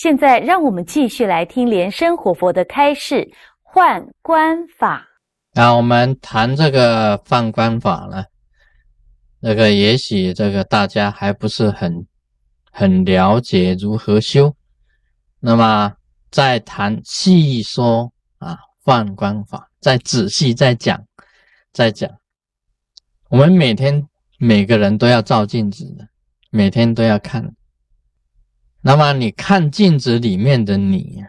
现在让我们继续来听莲生活佛的开示换观法。啊，我们谈这个换观法呢，那个也许这个大家还不是很很了解如何修，那么再谈细说啊换观法，再仔细再讲再讲。我们每天每个人都要照镜子的，每天都要看。那么你看镜子里面的你，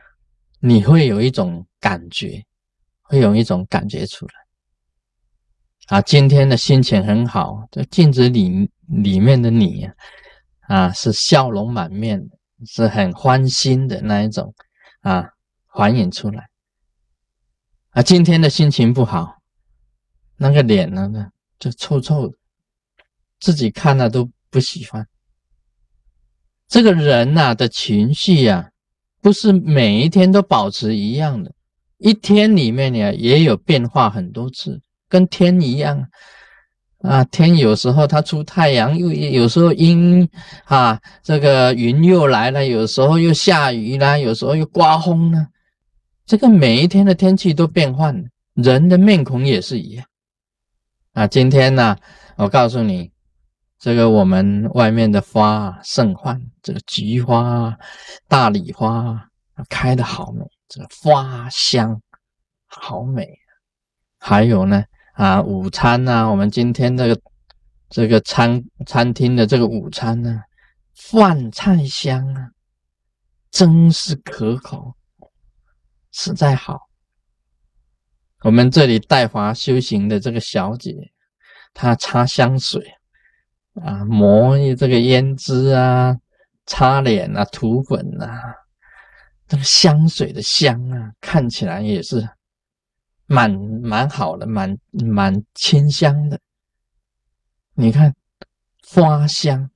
你会有一种感觉，会有一种感觉出来。啊，今天的心情很好，这镜子里里面的你啊，是笑容满面的，是很欢心的那一种啊，反映出来。啊，今天的心情不好，那个脸呢呢就臭臭的，自己看了都不喜欢。这个人呐的情绪呀，不是每一天都保持一样的，一天里面呢也有变化很多次，跟天一样啊。天有时候它出太阳，又有时候阴啊，这个云又来了，有时候又下雨啦，有时候又刮风呢。这个每一天的天气都变换，人的面孔也是一样啊。今天呢，我告诉你。这个我们外面的花盛放，这个菊花、大礼花啊开的好美，这个花香好美。还有呢，啊，午餐呢，我们今天这个这个餐餐厅的这个午餐呢，饭菜香啊，真是可口，实在好。我们这里带华修行的这个小姐，她擦香水。啊，抹这个胭脂啊，擦脸啊，涂粉啊，这个香水的香啊，看起来也是蛮蛮好的，蛮蛮清香的。你看，花香、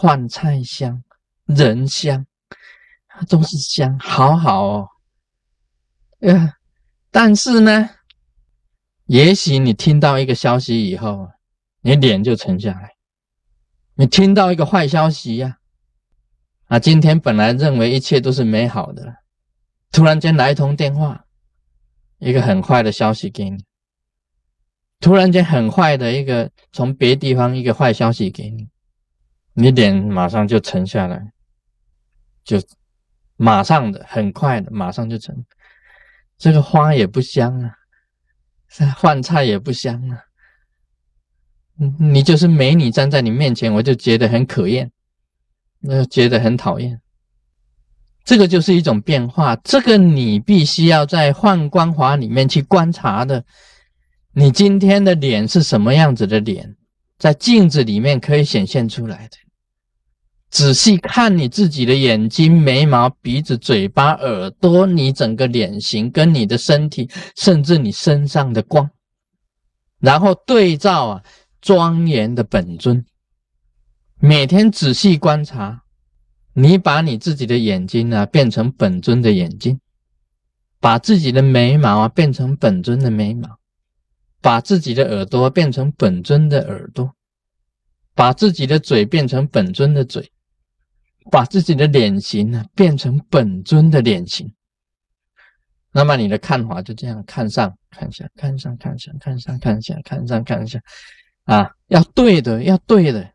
饭菜香、人香，都是香，好好哦。呃，但是呢，也许你听到一个消息以后，你脸就沉下来。你听到一个坏消息呀？啊，今天本来认为一切都是美好的，突然间来一通电话，一个很坏的消息给你。突然间很坏的一个从别地方一个坏消息给你，你脸马上就沉下来，就马上的很快的马上就沉。这个花也不香啊，饭菜也不香啊。你就是美女站在你面前，我就觉得很可厌，那觉得很讨厌。这个就是一种变化，这个你必须要在幻光华里面去观察的。你今天的脸是什么样子的脸，在镜子里面可以显现出来的。仔细看你自己的眼睛、眉毛、鼻子、嘴巴、耳朵，你整个脸型跟你的身体，甚至你身上的光，然后对照啊。庄严的本尊，每天仔细观察，你把你自己的眼睛啊变成本尊的眼睛，把自己的眉毛啊变成本尊的眉毛，把自己的耳朵变成本尊的耳朵，把自己的嘴变成本尊的嘴，把自己的脸型呢变成本尊的脸型。那么你的看法就这样看上看下，看上看下，看上看下，看上看下。啊，要对的，要对的，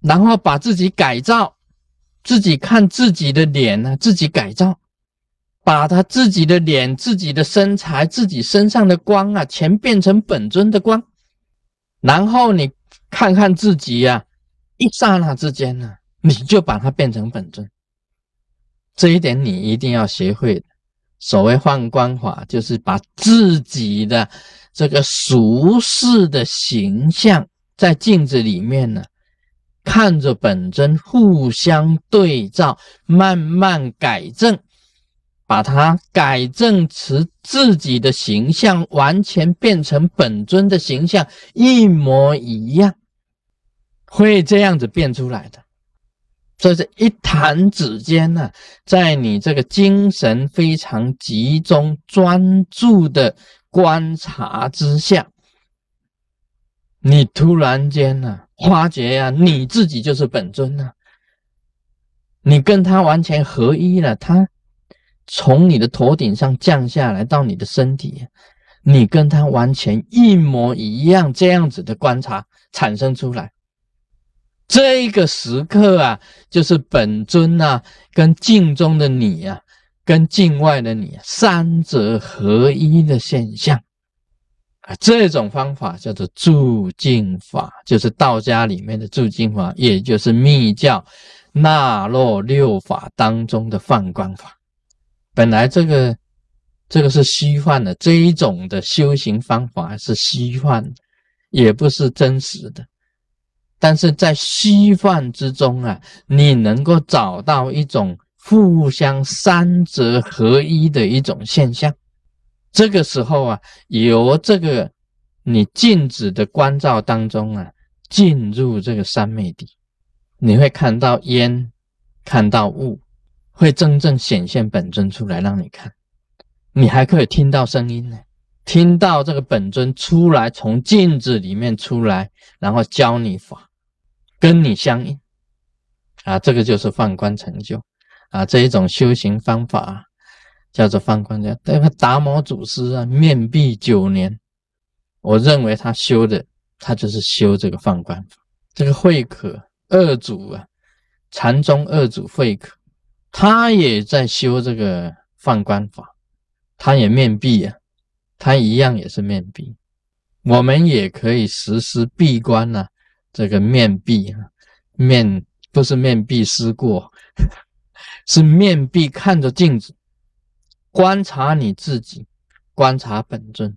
然后把自己改造，自己看自己的脸呢，自己改造，把他自己的脸、自己的身材、自己身上的光啊，全变成本尊的光，然后你看看自己呀，一刹那之间呢，你就把它变成本尊。这一点你一定要学会的。所谓换光法，就是把自己的。这个俗世的形象在镜子里面呢，看着本尊互相对照，慢慢改正，把它改正成自己的形象，完全变成本尊的形象，一模一样，会这样子变出来的。这是一弹指间呢，在你这个精神非常集中、专注的。观察之下，你突然间呢，发觉呀，你自己就是本尊呢。你跟他完全合一了，他从你的头顶上降下来到你的身体，你跟他完全一模一样，这样子的观察产生出来。这个时刻啊，就是本尊啊，跟镜中的你啊，跟境外的你三者合一的现象啊。这种方法叫做住境法，就是道家里面的住境法，也就是密教纳洛六法当中的放光法。本来这个这个是虚幻的，这一种的修行方法是虚幻的，也不是真实的。但是在虚幻之中啊，你能够找到一种互相三者合一的一种现象。这个时候啊，由这个你静止的观照当中啊，进入这个三昧地，你会看到烟，看到雾，会真正显现本尊出来让你看。你还可以听到声音呢，听到这个本尊出来，从镜子里面出来，然后教你法。跟你相应啊，这个就是放观成就啊，这一种修行方法叫做放观叫那个达摩祖师啊，面壁九年，我认为他修的，他就是修这个放观法。这个慧可二祖啊，禅宗二祖慧可，他也在修这个放观法，他也面壁啊，他一样也是面壁，我们也可以实施闭关呐。这个面壁啊，面不是面壁思过，是面壁看着镜子，观察你自己，观察本尊，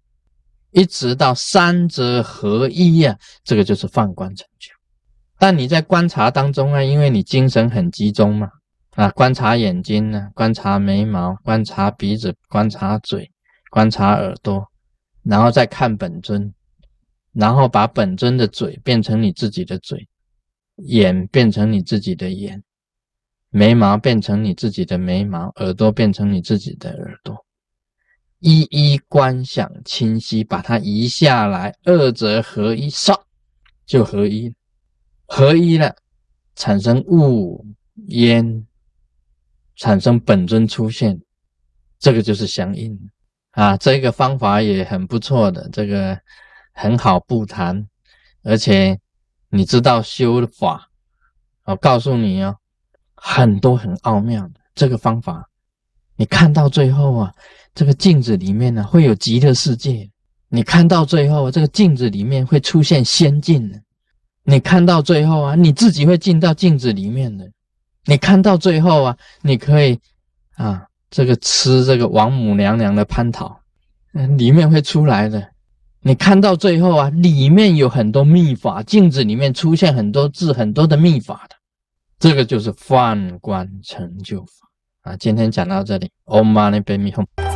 一直到三者合一呀，这个就是放观成就。但你在观察当中啊，因为你精神很集中嘛，啊，观察眼睛呢，观察眉毛，观察鼻子，观察嘴，观察耳朵，然后再看本尊。然后把本尊的嘴变成你自己的嘴，眼变成你自己的眼，眉毛变成你自己的眉毛，耳朵变成你自己的耳朵，一一观想清晰，把它移下来，二者合一，唰就合一，合一了，产生雾烟，产生本尊出现，这个就是相应啊，这个方法也很不错的，这个。很好不谈，而且你知道修法，我告诉你哦，很多很奥妙的这个方法，你看到最后啊，这个镜子里面呢会有极乐世界，你看到最后这个镜子里面会出现仙境的，你看到最后啊，你自己会进到镜子里面的，你看到最后啊，你可以啊，这个吃这个王母娘娘的蟠桃，嗯，里面会出来的。你看到最后啊，里面有很多秘法，镜子里面出现很多字，很多的秘法的，这个就是放观成就法啊。今天讲到这里，Om Mani Padme Hum。